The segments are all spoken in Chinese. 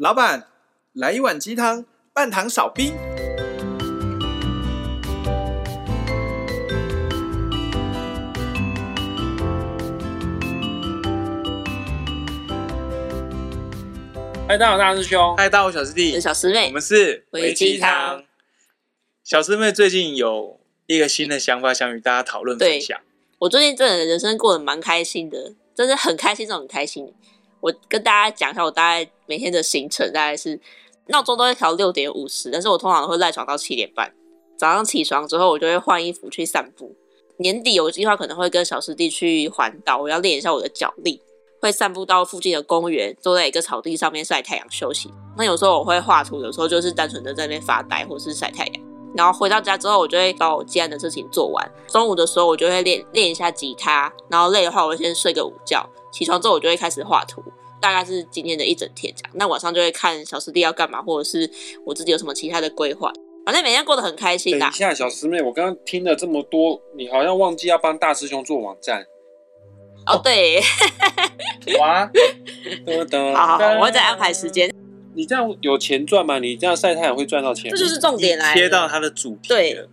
老板，来一碗鸡汤，半糖少冰。嗨，大家好，大师兄。嗨，大家好，小师弟，小师妹。我们是回鸡汤。小师妹最近有一个新的想法，想与大家讨论分享。我最近真的人生过得蛮开心的，真的很开心，这种很开心。我跟大家讲一下，我大概每天的行程大概是闹钟都会调六点五十，但是我通常都会赖床到七点半。早上起床之后，我就会换衣服去散步。年底有计划可能会跟小师弟去环岛，我要练一下我的脚力。会散步到附近的公园，坐在一个草地上面晒太阳休息。那有时候我会画图，有时候就是单纯的在那边发呆或是晒太阳。然后回到家之后，我就会把我接案的事情做完。中午的时候，我就会练练一下吉他。然后累的话，我会先睡个午觉。起床之后，我就会开始画图。大概是今天的一整天这样。那晚上就会看小师弟要干嘛，或者是我自己有什么其他的规划。反正每天过得很开心。等一下，小师妹，我刚刚听了这么多，你好像忘记要帮大师兄做网站。哦，对，哇，好好好，我会再安排时间。你这样有钱赚吗？你这样晒太阳会赚到钱吗？这就是重点来，切到他的主题。对，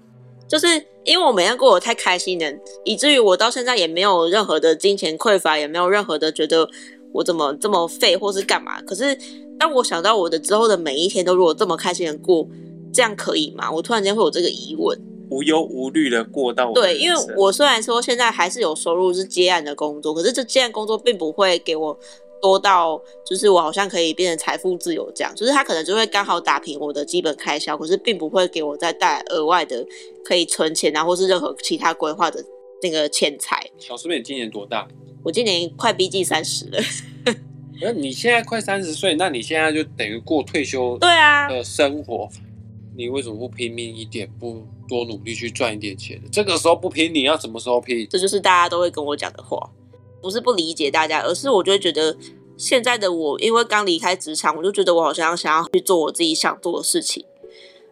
就是因为我每天过得太开心了，以至于我到现在也没有任何的金钱匮乏，也没有任何的觉得我怎么这么废或是干嘛。可是当我想到我的之后的每一天都如果这么开心的过，这样可以吗？我突然间会有这个疑问。无忧无虑的过到对，因为我虽然说现在还是有收入是接案的工作，可是这接案工作并不会给我多到，就是我好像可以变成财富自由这样，就是他可能就会刚好打平我的基本开销，可是并不会给我再带来额外的可以存钱啊，或是任何其他规划的那个钱财。小师妹，你今年多大？我今年快逼近三十了。那你现在快三十岁，那你现在就等于过退休对啊的生活。你为什么不拼命一点，不多努力去赚一点钱？这个时候不拼，你要什么时候拼？这就是大家都会跟我讲的话，不是不理解大家，而是我就会觉得现在的我，因为刚离开职场，我就觉得我好像想要去做我自己想做的事情。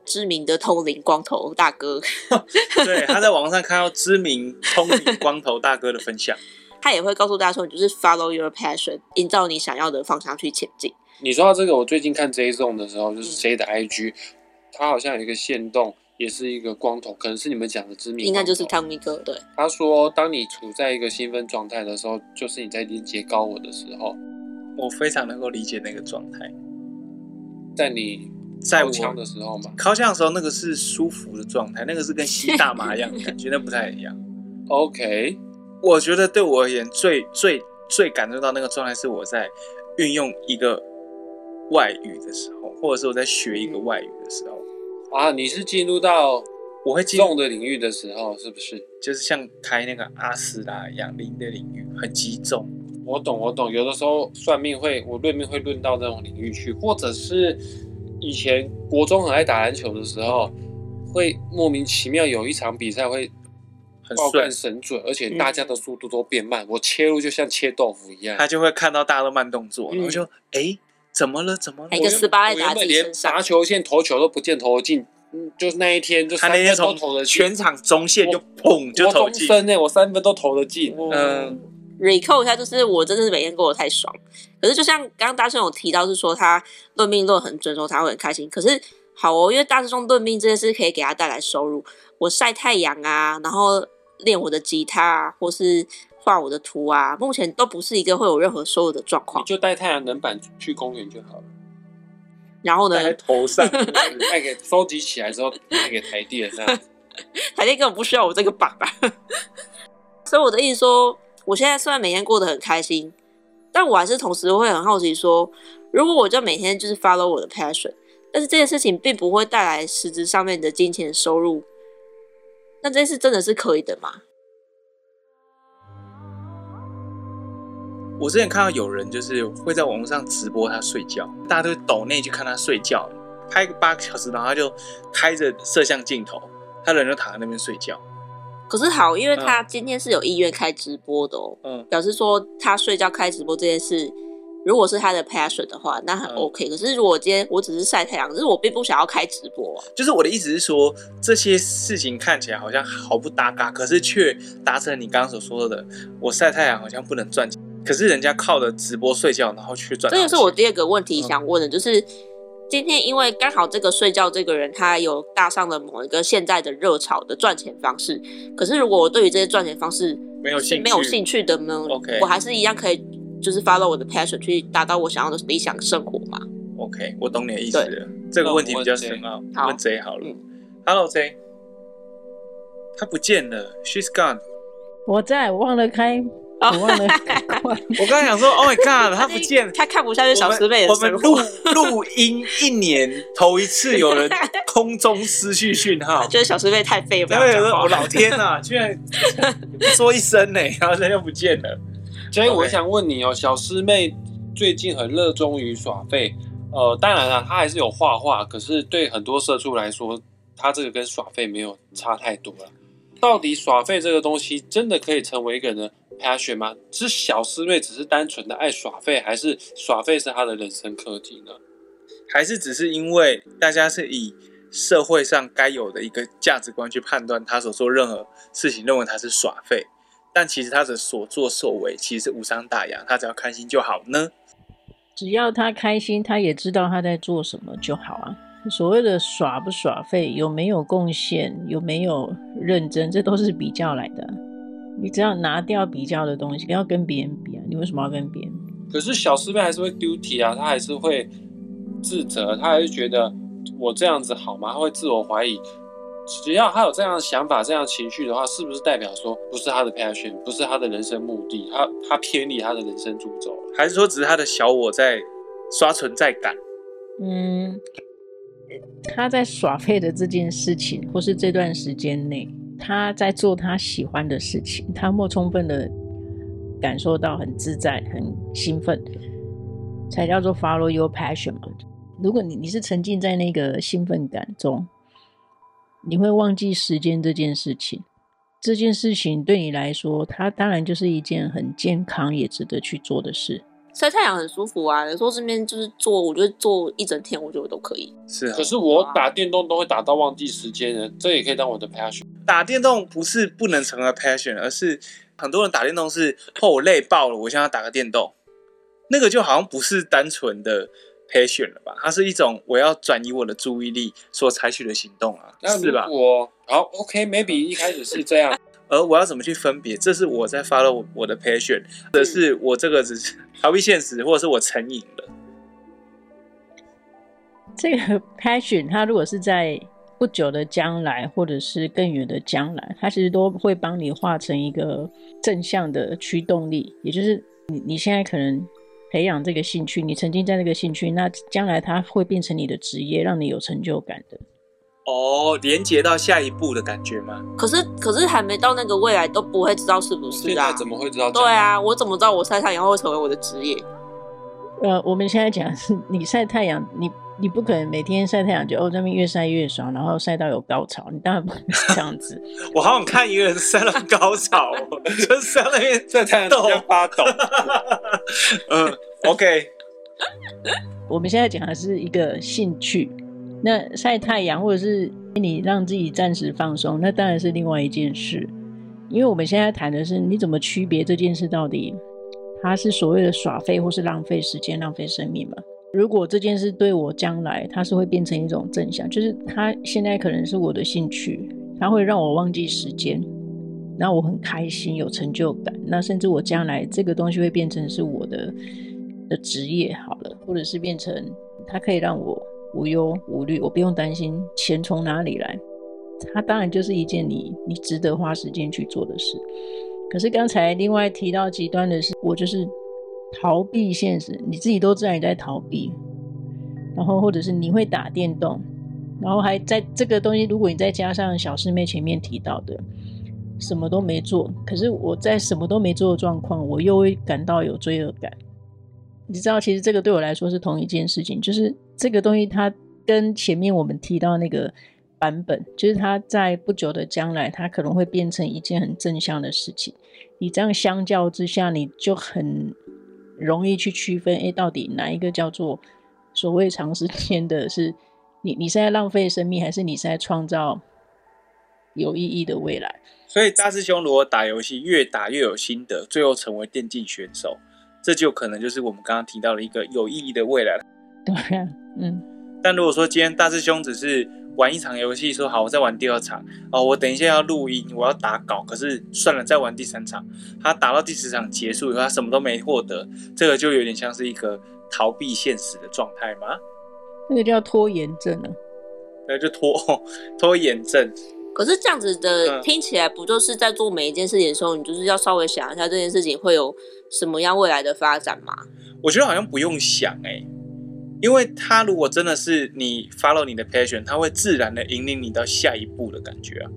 知名的通灵光头大哥，对，他在网上看到知名通灵光头大哥的分享，他也会告诉大家说，你就是 follow your passion，依照你想要的方向去前进。你说到这个，我最近看 J Zone 的时候，就是 J 的 IG。嗯他好像有一个限动，也是一个光头，可能是你们讲的知名。应该就是汤米哥，对。他说，当你处在一个兴奋状态的时候，就是你在连接高我的时候。我非常能够理解那个状态。在你在枪的时候嘛，靠枪的时候，那个是舒服的状态，那个是跟吸大麻一样的 感觉，那不太一样。OK，我觉得对我而言，最最最感受到那个状态是我在运用一个外语的时候，或者是我在学一个外语的时候。啊，你是进入到我会进重的领域的时候，是不是？就是像开那个阿斯拉一样灵的领域，很击中。我懂，我懂。有的时候算命会，我论命会论到这种领域去，或者是以前国中很爱打篮球的时候，会莫名其妙有一场比赛会很爆干神准，而且大家的速度都变慢，嗯、我切入就像切豆腐一样，他就会看到大家都慢动作，然后就哎。嗯怎么了？怎么了？一个十八来打，连罚球线投球都不见投进，嗯，就是那一天，就三分都投得进，全场中线就砰就投进。我中生我三分都投得进。嗯，recall 一下，就是我真的是每天过得太爽。可是就像刚刚大师兄有提到，是说他论命论很准，说他会很开心。可是好哦，因为大师兄论命这件事可以给他带来收入，我晒太阳啊，然后练我的吉他啊，或是。画我的图啊，目前都不是一个会有任何收入的状况。你就带太阳能板去公园就好了。然后呢？戴在头上，带给收集起来之后带给台电这样。台电根本不需要我这个板吧？所以我的意思说，我现在虽然每天过得很开心，但我还是同时会很好奇说，如果我就每天就是 follow 我的 passion，但是这件事情并不会带来实质上面的金钱收入，那这件事真的是可以的吗？我之前看到有人就是会在网络上直播他睡觉，大家都会抖内去看他睡觉，拍个八个小时，然后他就开着摄像镜头，他人就躺在那边睡觉。可是好，因为他今天是有意愿开直播的哦，嗯，表示说他睡觉开直播这件事，如果是他的 passion 的话，那很 OK。嗯，可是如果今天我只是晒太阳，可是我并不想要开直播啊。就是我的意思是说，这些事情看起来好像毫不搭嘎，可是却达成你刚刚所说的，我晒太阳好像不能赚钱。可是人家靠着直播睡觉，然后去赚。这个是我第二个问题想问的，就是今天因为刚好这个睡觉这个人他有搭上了某一个现在的热潮的赚钱方式，可是如果我对于这些赚钱方式没有兴没有兴趣的呢，OK，我还是一样可以就是 follow 我的 passion 去达到我想要的理想生活嘛？OK，我懂你的意思了。这个问题比较深奥，问 J 好了。Hello J，他不见了，She's gone。我在，我忘了开。我忘了，我刚才想说，Oh my God，他不见了，他看不下去小师妹的我们录录音一年头一次有人空中失去讯号，觉得小师妹太废了。对，我老天啊，居然不说一声呢，然后人又不见了。所以我想问你哦，小师妹最近很热衷于耍废，呃，当然了，她还是有画画，可是对很多社畜来说，她这个跟耍废没有差太多了。到底耍废这个东西真的可以成为一个人的？passion 吗？是小师妹只是单纯的爱耍废，还是耍废是她的人生课题呢？还是只是因为大家是以社会上该有的一个价值观去判断他所做任何事情，认为他是耍废，但其实他的所作所为其实是无伤大雅，他只要开心就好呢？只要他开心，他也知道他在做什么就好啊。所谓的耍不耍废，有没有贡献，有没有认真，这都是比较来的。你只要拿掉比较的东西，不要跟别人比啊！你为什么要跟别人比？可是小师妹还是会 guilty 啊，她还是会自责，她还是觉得我这样子好吗？她会自我怀疑。只要他有这样的想法、这样的情绪的话，是不是代表说不是他的 passion，不是他的人生目的？他他偏离他的人生主轴了？还是说只是他的小我在刷存在感？嗯，他在耍废的这件事情，或是这段时间内。他在做他喜欢的事情，他莫充分的感受到很自在、很兴奋，才叫做 follow your passion 嘛。如果你你是沉浸在那个兴奋感中，你会忘记时间这件事情。这件事情对你来说，它当然就是一件很健康也值得去做的事。晒太阳很舒服啊！有时候这边就是坐，我觉得坐一整天，我觉得都可以。是啊，可是我打电动都会打到忘记时间的，这也可以当我的 passion。打电动不是不能成为 passion，而是很多人打电动是哦，我累爆了，我现在要打个电动，那个就好像不是单纯的 passion 了吧？它是一种我要转移我的注意力所采取的行动啊，是吧？我好 OK，maybe 一开始是这样。而我要怎么去分别？这是我在 follow 我的 passion，或者是我这个只是逃避现实，或者是我成瘾了。这个 passion，它如果是在不久的将来，或者是更远的将来，它其实都会帮你化成一个正向的驱动力。也就是你你现在可能培养这个兴趣，你曾经在那个兴趣，那将来它会变成你的职业，让你有成就感的。哦，连接到下一步的感觉吗？可是，可是还没到那个未来都不会知道是不是啊？怎么会知道？对啊，我怎么知道我晒太阳会成为我的职业？呃，我们现在讲的是你晒太阳，你你不可能每天晒太阳就哦这边越晒越爽，然后晒到有高潮，你当然不能这样子。我好想看一个人晒到高潮，就是在那边晒太阳都要发抖。嗯，OK。我们现在讲的是一个兴趣。那晒太阳，或者是你让自己暂时放松，那当然是另外一件事。因为我们现在谈的是你怎么区别这件事到底它是所谓的耍废，或是浪费时间、浪费生命嘛？如果这件事对我将来它是会变成一种正向，就是它现在可能是我的兴趣，它会让我忘记时间，那我很开心、有成就感。那甚至我将来这个东西会变成是我的的职业好了，或者是变成它可以让我。无忧无虑，我不用担心钱从哪里来，它当然就是一件你你值得花时间去做的事。可是刚才另外提到极端的是，我就是逃避现实，你自己都知道你在逃避，然后或者是你会打电动，然后还在这个东西，如果你再加上小师妹前面提到的什么都没做，可是我在什么都没做的状况，我又会感到有罪恶感。你知道，其实这个对我来说是同一件事情，就是这个东西它跟前面我们提到那个版本，就是它在不久的将来，它可能会变成一件很正向的事情。你这样相较之下，你就很容易去区分，哎，到底哪一个叫做所谓长时间的是你你是在浪费生命，还是你是在创造有意义的未来？所以大师兄如果打游戏越打越有心得，最后成为电竞选手。这就可能就是我们刚刚提到的一个有意义的未来。对啊，嗯。但如果说今天大师兄只是玩一场游戏，说好我再玩第二场哦，我等一下要录音，我要打稿，可是算了，再玩第三场。他打到第十场结束以后，他什么都没获得，这个就有点像是一个逃避现实的状态吗？那个叫拖延症啊？那就拖 拖延症。可是这样子的听起来，不就是在做每一件事情的时候，你就是要稍微想一下这件事情会有什么样未来的发展吗？我觉得好像不用想哎、欸，因为他如果真的是你 follow 你的 passion，他会自然的引领你到下一步的感觉啊，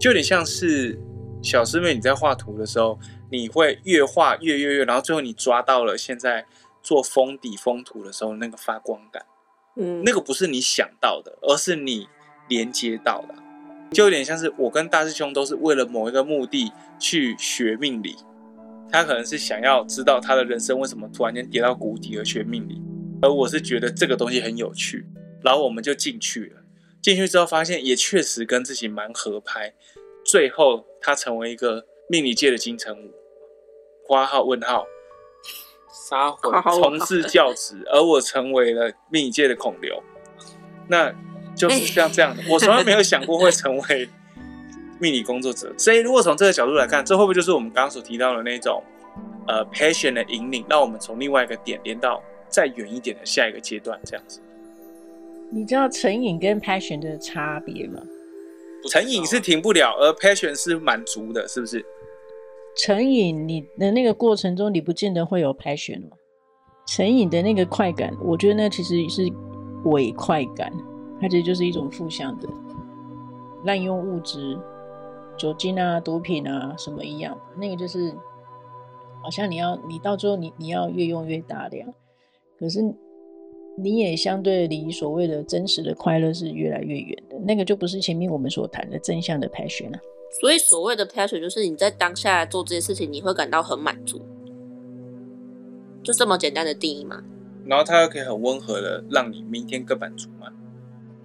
就有点像是小师妹你在画图的时候，你会越画越越越，然后最后你抓到了现在做封底封图的时候那个发光感，嗯，那个不是你想到的，而是你连接到的。就有点像是我跟大师兄都是为了某一个目的去学命理，他可能是想要知道他的人生为什么突然间跌到谷底而学命理，而我是觉得这个东西很有趣，然后我们就进去了。进去之后发现也确实跟自己蛮合拍，最后他成为一个命理界的金城武，花号问号，撒谎，从事教职，而我成为了命理界的孔刘，那。就是像这样的，我从来没有想过会成为命理工作者。所以，如果从这个角度来看，这会不会就是我们刚刚所提到的那种呃 passion 的引领，让我们从另外一个点连到再远一点的下一个阶段？这样子。你知道成瘾跟 passion 的差别吗？成瘾是停不了，而 passion 是满足的，是不是？成瘾你的那个过程中，你不见得会有 passion 吗？成瘾的那个快感，我觉得那其实是伪快感。它其实就是一种负向的滥用物质，酒精啊、毒品啊什么一样，那个就是好像你要你到最后你你要越用越大量，可是你也相对离所谓的真实的快乐是越来越远的，那个就不是前面我们所谈的正向的 passion 啊。所以所谓的 passion 就是你在当下做这些事情，你会感到很满足，就这么简单的定义吗？然后它又可以很温和的让你明天更满足吗？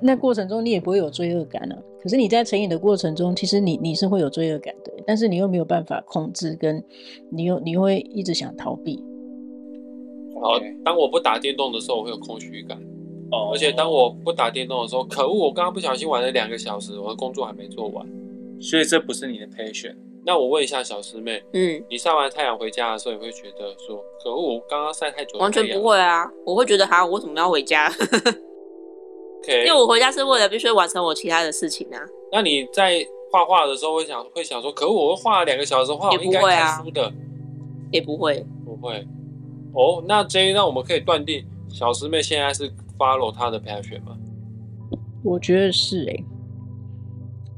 那过程中你也不会有罪恶感啊。可是你在成瘾的过程中，其实你你是会有罪恶感的，但是你又没有办法控制，跟你又你会一直想逃避。好，当我不打电动的时候，我会有空虚感。哦，而且当我不打电动的时候，可恶，我刚刚不小心玩了两个小时，我的工作还没做完。所以这不是你的 passion。那我问一下小师妹，嗯，你晒完太阳回家的时候，你会觉得说，可恶，我刚刚晒太久？完全不会啊，我会觉得，哈，我为什么要回家？Okay. 因为我回家是为了必须完成我其他的事情啊。那你在画画的时候会想会想说，可恶我画了两个小时画，我应该看书的，也不会，不会。哦，那 J，那我们可以断定小师妹现在是 follow 她的 passion 吗？我觉得是哎、欸。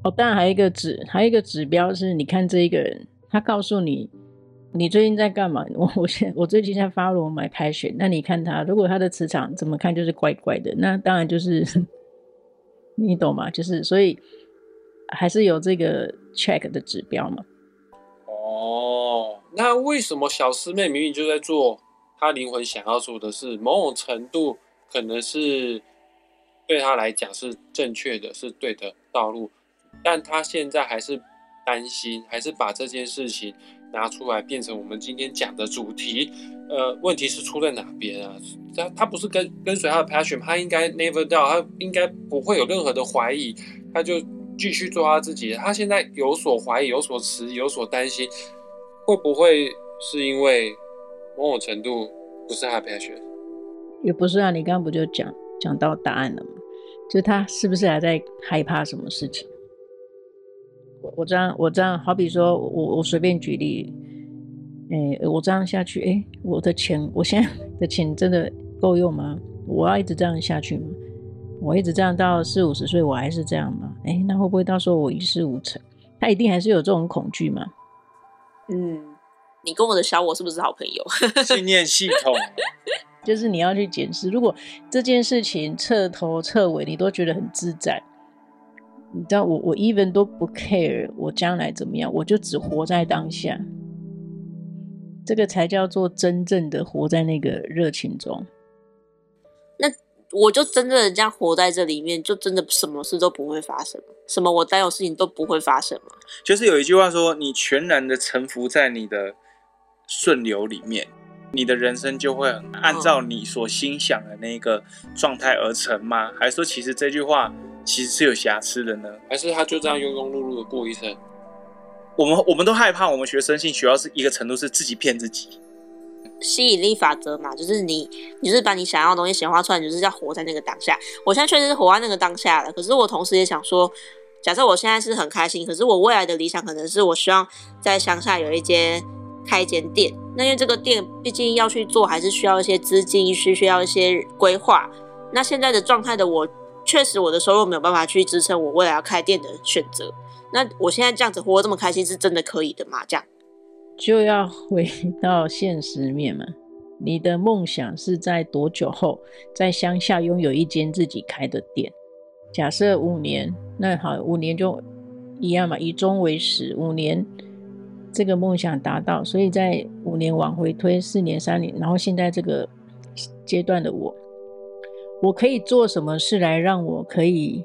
哦，当然还有一个指，还有一个指标是，你看这一个人，他告诉你。你最近在干嘛？我我现我最近在 follow my passion。那你看他，如果他的磁场怎么看就是怪怪的，那当然就是 你懂吗？就是所以还是有这个 check 的指标嘛。哦，那为什么小师妹明明就在做他灵魂想要做的是，某种程度可能是对他来讲是正确的，是对的道路，但他现在还是担心，还是把这件事情。拿出来变成我们今天讲的主题，呃，问题是出在哪边啊？他他不是跟跟随他的 passion，他应该 never doubt，他应该不会有任何的怀疑，他就继续做他自己。他现在有所怀疑、有所迟疑、有所担心，会不会是因为某种程度不是他的 passion？也不是啊，你刚刚不就讲讲到答案了吗？就他是不是还在害怕什么事情？我这样，我这样，好比说，我我随便举例，哎，我这样下去，哎，我的钱，我现在的钱真的够用吗？我要一直这样下去吗？我一直这样到四五十岁，我还是这样吗？哎，那会不会到时候我一事无成？他一定还是有这种恐惧吗？嗯，你跟我的小我是不是好朋友？信念系统，就是你要去检视，如果这件事情彻头彻尾你都觉得很自在。你知道我我 even 都不 care 我将来怎么样，我就只活在当下，这个才叫做真正的活在那个热情中。那我就真正的这样活在这里面，就真的什么事都不会发生，什么我担有事情都不会发生吗？就是有一句话说，你全然的臣服在你的顺流里面，你的人生就会按照你所心想的那个状态而成吗？还是说，其实这句话其实是有瑕疵的呢？还是他就这样庸庸碌碌的过一生？我们我们都害怕，我们学生性学到是一个程度，是自己骗自己。吸引力法则嘛，就是你，你就是把你想要的东西显化出来，你就是要活在那个当下。我现在确实是活在那个当下了，可是我同时也想说，假设我现在是很开心，可是我未来的理想可能是我希望在乡下有一间开一间店。那因为这个店毕竟要去做，还是需要一些资金，需需要一些规划。那现在的状态的我，确实我的收入没有办法去支撑我未来要开店的选择。那我现在这样子活这么开心，是真的可以的吗？这样？就要回到现实面嘛。你的梦想是在多久后，在乡下拥有一间自己开的店？假设五年，那好，五年就一样嘛，以终为始，五年这个梦想达到，所以在五年往回推，四年、三年，然后现在这个阶段的我，我可以做什么事来让我可以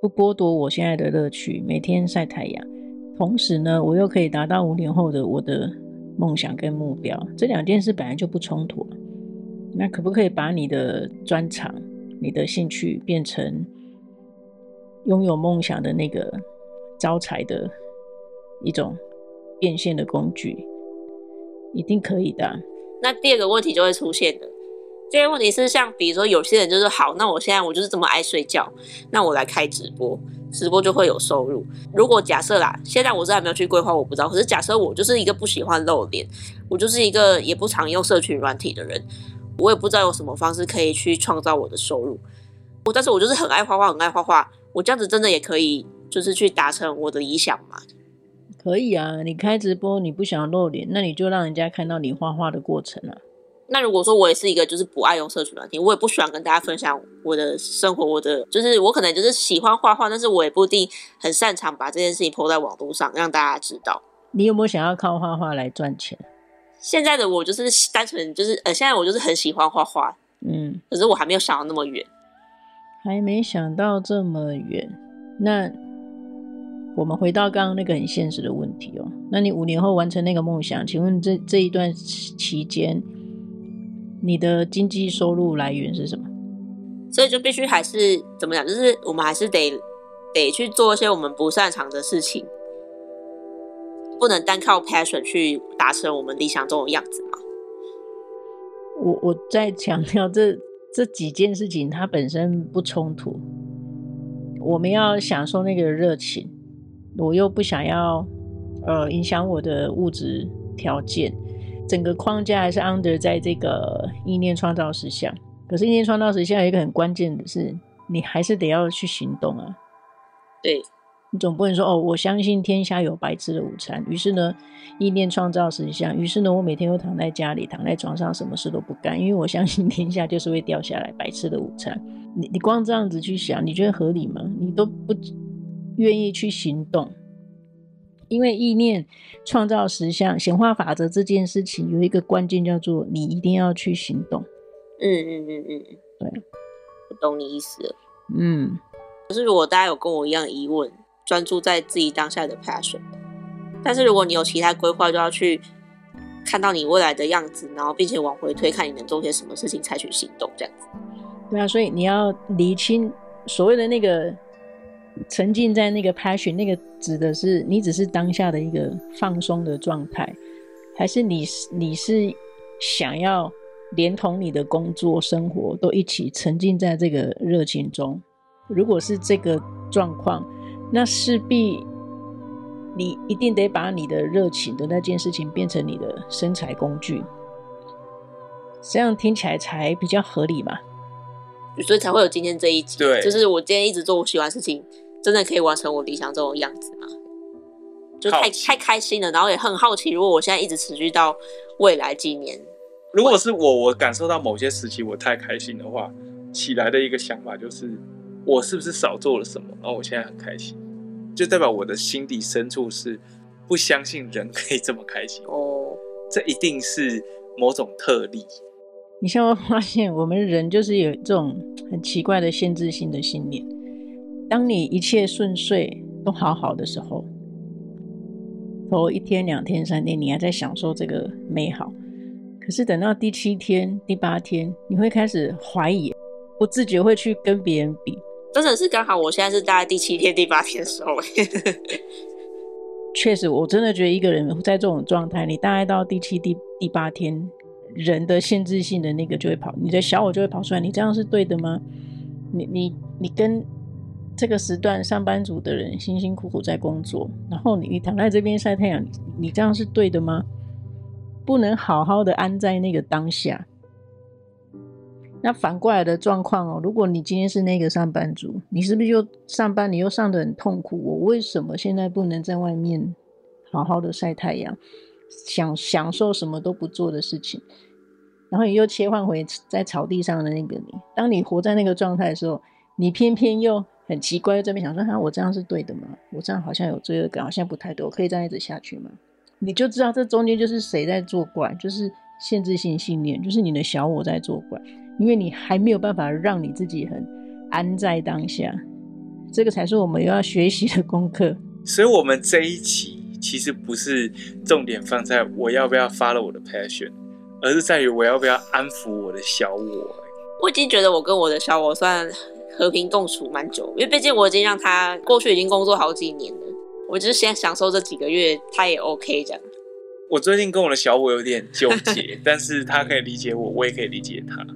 不剥夺我现在的乐趣，每天晒太阳？同时呢，我又可以达到五年后的我的梦想跟目标，这两件事本来就不冲突。那可不可以把你的专长、你的兴趣变成拥有梦想的那个招财的一种变现的工具？一定可以的。那第二个问题就会出现了。第二个问题是，像比如说有些人就是好，那我现在我就是这么爱睡觉，那我来开直播。直播就会有收入。如果假设啦，现在我是还没有去规划，我不知道。可是假设我就是一个不喜欢露脸，我就是一个也不常用社群软体的人，我也不知道有什么方式可以去创造我的收入。我但是我就是很爱画画，很爱画画。我这样子真的也可以，就是去达成我的理想嘛？可以啊，你开直播，你不想露脸，那你就让人家看到你画画的过程啊。那如果说我也是一个就是不爱用社群软体，我也不喜欢跟大家分享我的生活，我的就是我可能就是喜欢画画，但是我也不一定很擅长把这件事情 po 在网络上让大家知道。你有没有想要靠画画来赚钱？现在的我就是单纯就是呃，现在我就是很喜欢画画，嗯，可是我还没有想到那么远，还没想到这么远。那我们回到刚刚那个很现实的问题哦，那你五年后完成那个梦想，请问这这一段期间？你的经济收入来源是什么？所以就必须还是怎么讲？就是我们还是得得去做一些我们不擅长的事情，不能单靠 passion 去达成我们理想中的样子嘛。我我在强调这这几件事情，它本身不冲突。我们要享受那个热情，我又不想要呃影响我的物质条件。整个框架还是 under 在这个意念创造实相，可是意念创造实相有一个很关键的是，你还是得要去行动啊。对，你总不能说哦，我相信天下有白吃的午餐，于是呢，意念创造实相，于是呢，我每天都躺在家里，躺在床上，什么事都不干，因为我相信天下就是会掉下来白吃的午餐。你你光这样子去想，你觉得合理吗？你都不愿意去行动。因为意念创造实相，显化法则这件事情有一个关键叫做你一定要去行动。嗯嗯嗯嗯，对，我懂你意思了。嗯，可是如果大家有跟我一样疑问，专注在自己当下的 passion，但是如果你有其他规划，就要去看到你未来的样子，然后并且往回推，看你能做些什么事情，采取行动，这样子。对啊，所以你要厘清所谓的那个。沉浸在那个 passion，那个指的是你只是当下的一个放松的状态，还是你你是想要连同你的工作生活都一起沉浸在这个热情中？如果是这个状况，那势必你一定得把你的热情的那件事情变成你的生财工具，这样听起来才比较合理嘛。所以才会有今天这一集，对，就是我今天一直做我喜欢的事情。真的可以完成我理想中的样子吗？就太太开心了，然后也很好奇，如果我现在一直持续到未来几年，如果是我，我感受到某些时期我太开心的话，起来的一个想法就是，我是不是少做了什么？然后我现在很开心，就代表我的心底深处是不相信人可以这么开心哦。这一定是某种特例。你像我发现，我们人就是有这种很奇怪的限制性的信念。当你一切顺遂都好好的时候，头一天、两天、三天，你还在享受这个美好，可是等到第七天、第八天，你会开始怀疑，不自觉会去跟别人比。真的是刚好，我现在是大概第七天、第八天的时候。确实，我真的觉得一个人在这种状态，你大概到第七、第第八天，人的限制性的那个就会跑，你的小我就会跑出来。你这样是对的吗？你你你跟。这个时段上班族的人辛辛苦苦在工作，然后你你躺在这边晒太阳，你，这样是对的吗？不能好好的安在那个当下。那反过来的状况哦，如果你今天是那个上班族，你是不是又上班，你又上得很痛苦？我为什么现在不能在外面好好的晒太阳，享享受什么都不做的事情？然后你又切换回在草地上的那个你，当你活在那个状态的时候，你偏偏又。很奇怪，这边想说，哈，我这样是对的吗？我这样好像有罪恶感，好像不太对，我可以这样一直下去吗？你就知道这中间就是谁在作怪，就是限制性信念，就是你的小我在作怪，因为你还没有办法让你自己很安在当下，这个才是我们要学习的功课。所以，我们这一期其实不是重点放在我要不要 follow 我的 passion，而是在于我要不要安抚我的小我。我已经觉得我跟我的小我算。和平共处蛮久，因为毕竟我已经让他过去已经工作好几年了，我就是先享受这几个月，他也 OK 这样。我最近跟我的小我有点纠结，但是他可以理解我，我也可以理解他，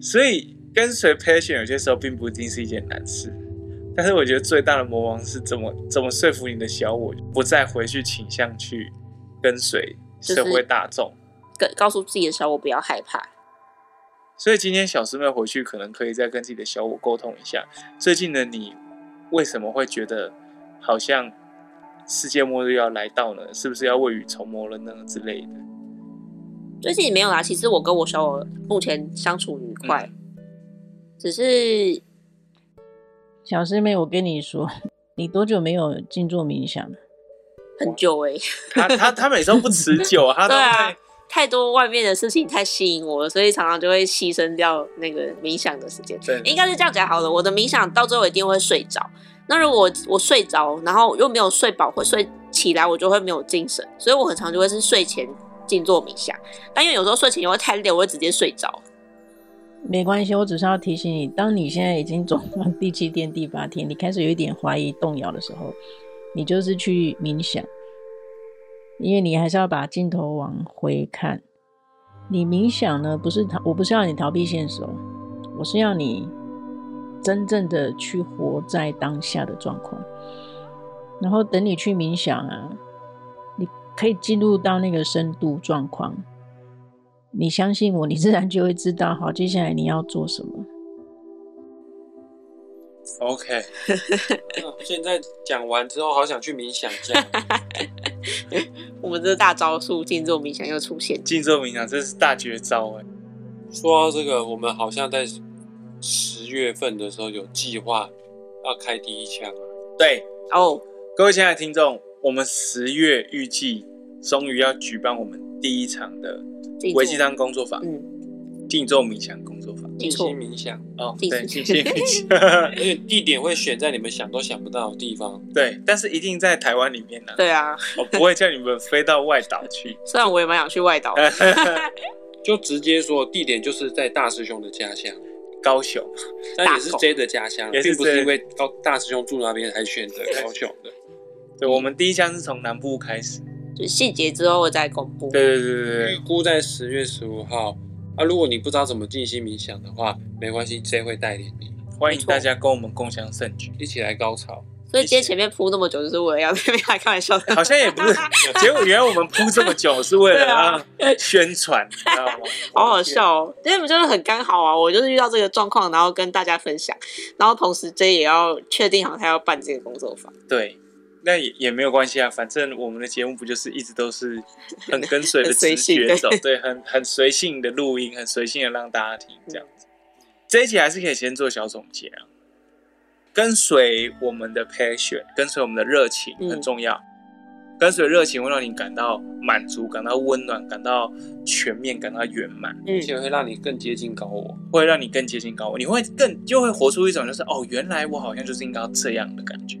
所以跟随 passion 有些时候并不一定是一件难事。但是我觉得最大的魔王是怎么怎么说服你的小我不再回去倾向去跟随社会大众，跟告诉自己的小我不要害怕。所以今天小师妹回去，可能可以再跟自己的小我沟通一下，最近的你为什么会觉得好像世界末日要来到呢？是不是要未雨绸缪了呢之类的？最近没有啦，其实我跟我小我目前相处愉快，嗯、只是小师妹，我跟你说，你多久没有静坐冥想了？很久哎、欸，他他他每次都不持久，他都会。太多外面的事情太吸引我了，所以常常就会牺牲掉那个冥想的时间。对，应该是这样讲好了。我的冥想到最后一定会睡着。那如果我，我睡着，然后又没有睡饱，会睡起来，我就会没有精神。所以我很常就会是睡前静坐冥想。但因为有时候睡前也会太累，我会直接睡着。没关系，我只是要提醒你，当你现在已经走到第七天、第八天，你开始有一点怀疑、动摇的时候，你就是去冥想。因为你还是要把镜头往回看，你冥想呢，不是逃，我不是要你逃避现实哦，我是要你真正的去活在当下的状况。然后等你去冥想啊，你可以进入到那个深度状况，你相信我，你自然就会知道，好，接下来你要做什么。OK，现在讲完之后，好想去冥想一下。我们这大招数，静坐冥想又出现。静坐冥想，这是大绝招哎。说到这个，我们好像在十月份的时候有计划要开第一枪啊。对哦，oh. 各位亲爱的听众，我们十月预计终于要举办我们第一场的微鸡汤工作坊。嗯。静坐冥想工作坊，静心冥想哦，对，静心冥想，而且 地点会选在你们想都想不到的地方，对，但是一定在台湾里面呢。对啊，我不会叫你们飞到外岛去。虽然我也蛮想去外岛，就直接说地点就是在大师兄的家乡高雄，但也是 J 的家乡，并不是因为高大师兄住那边才选择高雄的。对，我们第一枪是从南部开始，就细节之后再公布。对对对对对，预估在十月十五号。啊，如果你不知道怎么静心冥想的话，没关系，J 会带领你。欢迎大家跟我们共享盛举，一起来高潮。所以今天前面铺那么久，就是为了要这边来开玩笑的。好像也不是，结果原来我们铺这么久是为了要宣传，你知道吗？好好笑哦，因为就是很刚好啊，我就是遇到这个状况，然后跟大家分享，然后同时 J 也要确定好他要办这个工作坊。对。那也也没有关系啊，反正我们的节目不就是一直都是很跟随的直觉走，对，很很随性的录音，很随性的让大家听这样子。这一集还是可以先做小总结啊，跟随我们的 passion，跟随我们的热情很重要。嗯、跟随热情会让你感到满足，感到温暖，感到全面，感到圆满，而且会让你更接近高我，会让你更接近高我，你会更就会活出一种就是哦，原来我好像就是应该要这样的感觉。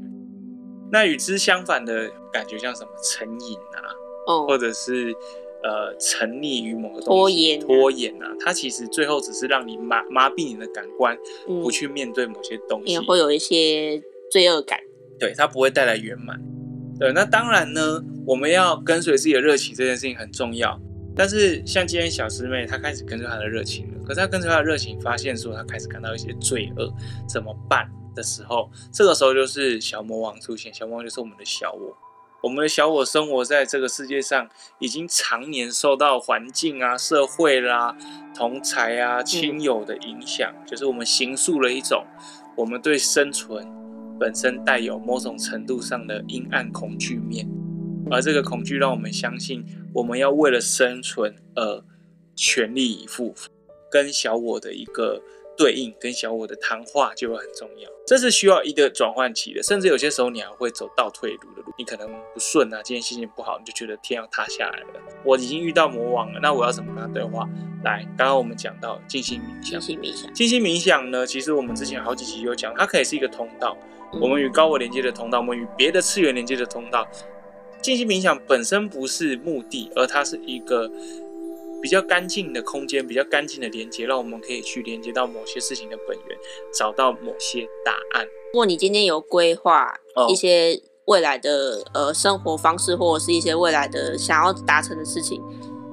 那与之相反的感觉像什么？成瘾啊，哦，或者是呃沉溺于某个东西拖延啊拖延啊，它其实最后只是让你麻麻痹你的感官，嗯不去面对某些东西，也会有一些罪恶感。对，它不会带来圆满。对，那当然呢，我们要跟随自己的热情，这件事情很重要。但是像今天小师妹，她开始跟随她的热情了，可是她跟随她的热情，发现说她开始感到一些罪恶，怎么办的时候，这个时候就是小魔王出现。小魔王就是我们的小我，我们的小我生活在这个世界上，已经常年受到环境啊、社会啦、同才啊、亲友的影响，就是我们形塑了一种我们对生存。本身带有某种程度上的阴暗恐惧面，而这个恐惧让我们相信，我们要为了生存而全力以赴，跟小我的一个对应，跟小我的谈话就会很重要。这是需要一个转换期的，甚至有些时候你还会走倒退路的路，你可能不顺啊，今天心情不好，你就觉得天要塌下来了。我已经遇到魔王了，那我要怎么跟他对话？来，刚刚我们讲到静心冥想，静心冥想，静心冥想呢，其实我们之前好几集有讲，它可以是一个通道。我们与高我连接的通道，我们与别的次元连接的通道。静心冥想本身不是目的，而它是一个比较干净的空间，比较干净的连接，让我们可以去连接到某些事情的本源，找到某些答案。如果你今天有规划一些未来的、哦、呃生活方式，或者是一些未来的想要达成的事情。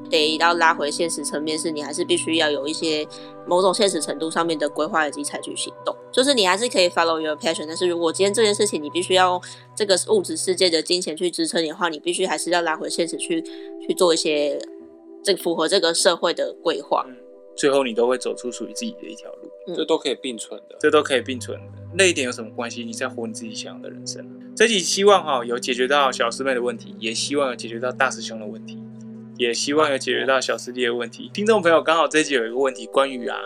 得要拉回现实层面，是你还是必须要有一些某种现实程度上面的规划以及采取行动。就是你还是可以 follow your passion，但是如果今天这件事情你必须要用这个物质世界的金钱去支撑你的话，你必须还是要拉回现实去去做一些这符合这个社会的规划。嗯，最后你都会走出属于自己的一条路。这都可以并存的，这都可以并存的。那一点有什么关系？你在活你自己想要的人生。这集希望哈有解决到小师妹的问题，也希望有解决到大师兄的问题。也希望有解决到小师弟的问题。听众朋友，刚好这一集有一个问题，关于啊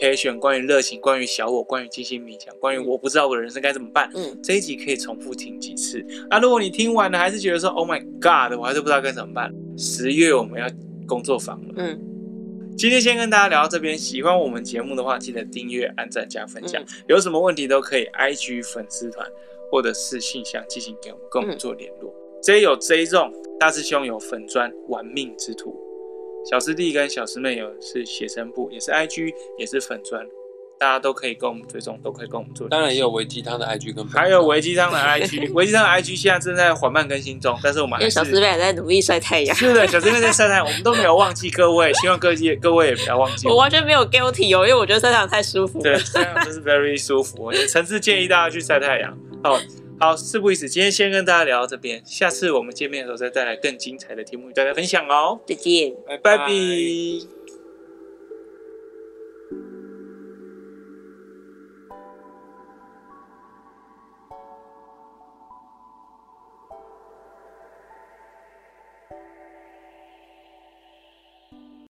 passion，关于热情，关于小我，关于静心冥想，关于我不知道我的人生该怎么办。嗯，这一集可以重复听几次。啊，如果你听完了还是觉得说 Oh my God，我还是不知道该怎么办。十月我们要工作坊了。嗯，今天先跟大家聊到这边。喜欢我们节目的话，记得订阅、按赞、加分享。嗯、有什么问题都可以 IG 粉丝团或者是信箱进行给我们，跟我们做联络。J 有 J 众，大师兄有粉砖玩命之徒，小师弟跟小师妹有是写生部，也是 IG，也是粉专，大家都可以跟我们追踪，都可以跟我们做。当然也有维鸡汤的 IG 跟，还有维鸡汤的 IG，维鸡汤的 IG 现在正在缓慢更新中，但是我们还是因为小师妹还在努力晒太阳。是的，小师妹在晒太阳，我们都没有忘记各位，希望各位各位也不要忘记我。我完全没有 guilty 哦，因为我觉得晒太阳太舒服。对，晒太阳真是 very 舒服，我诚挚建议大家去晒太阳。好。好，事不宜迟，今天先跟大家聊到这边，下次我们见面的时候再带来更精彩的题目与大家分享哦。再见，拜拜。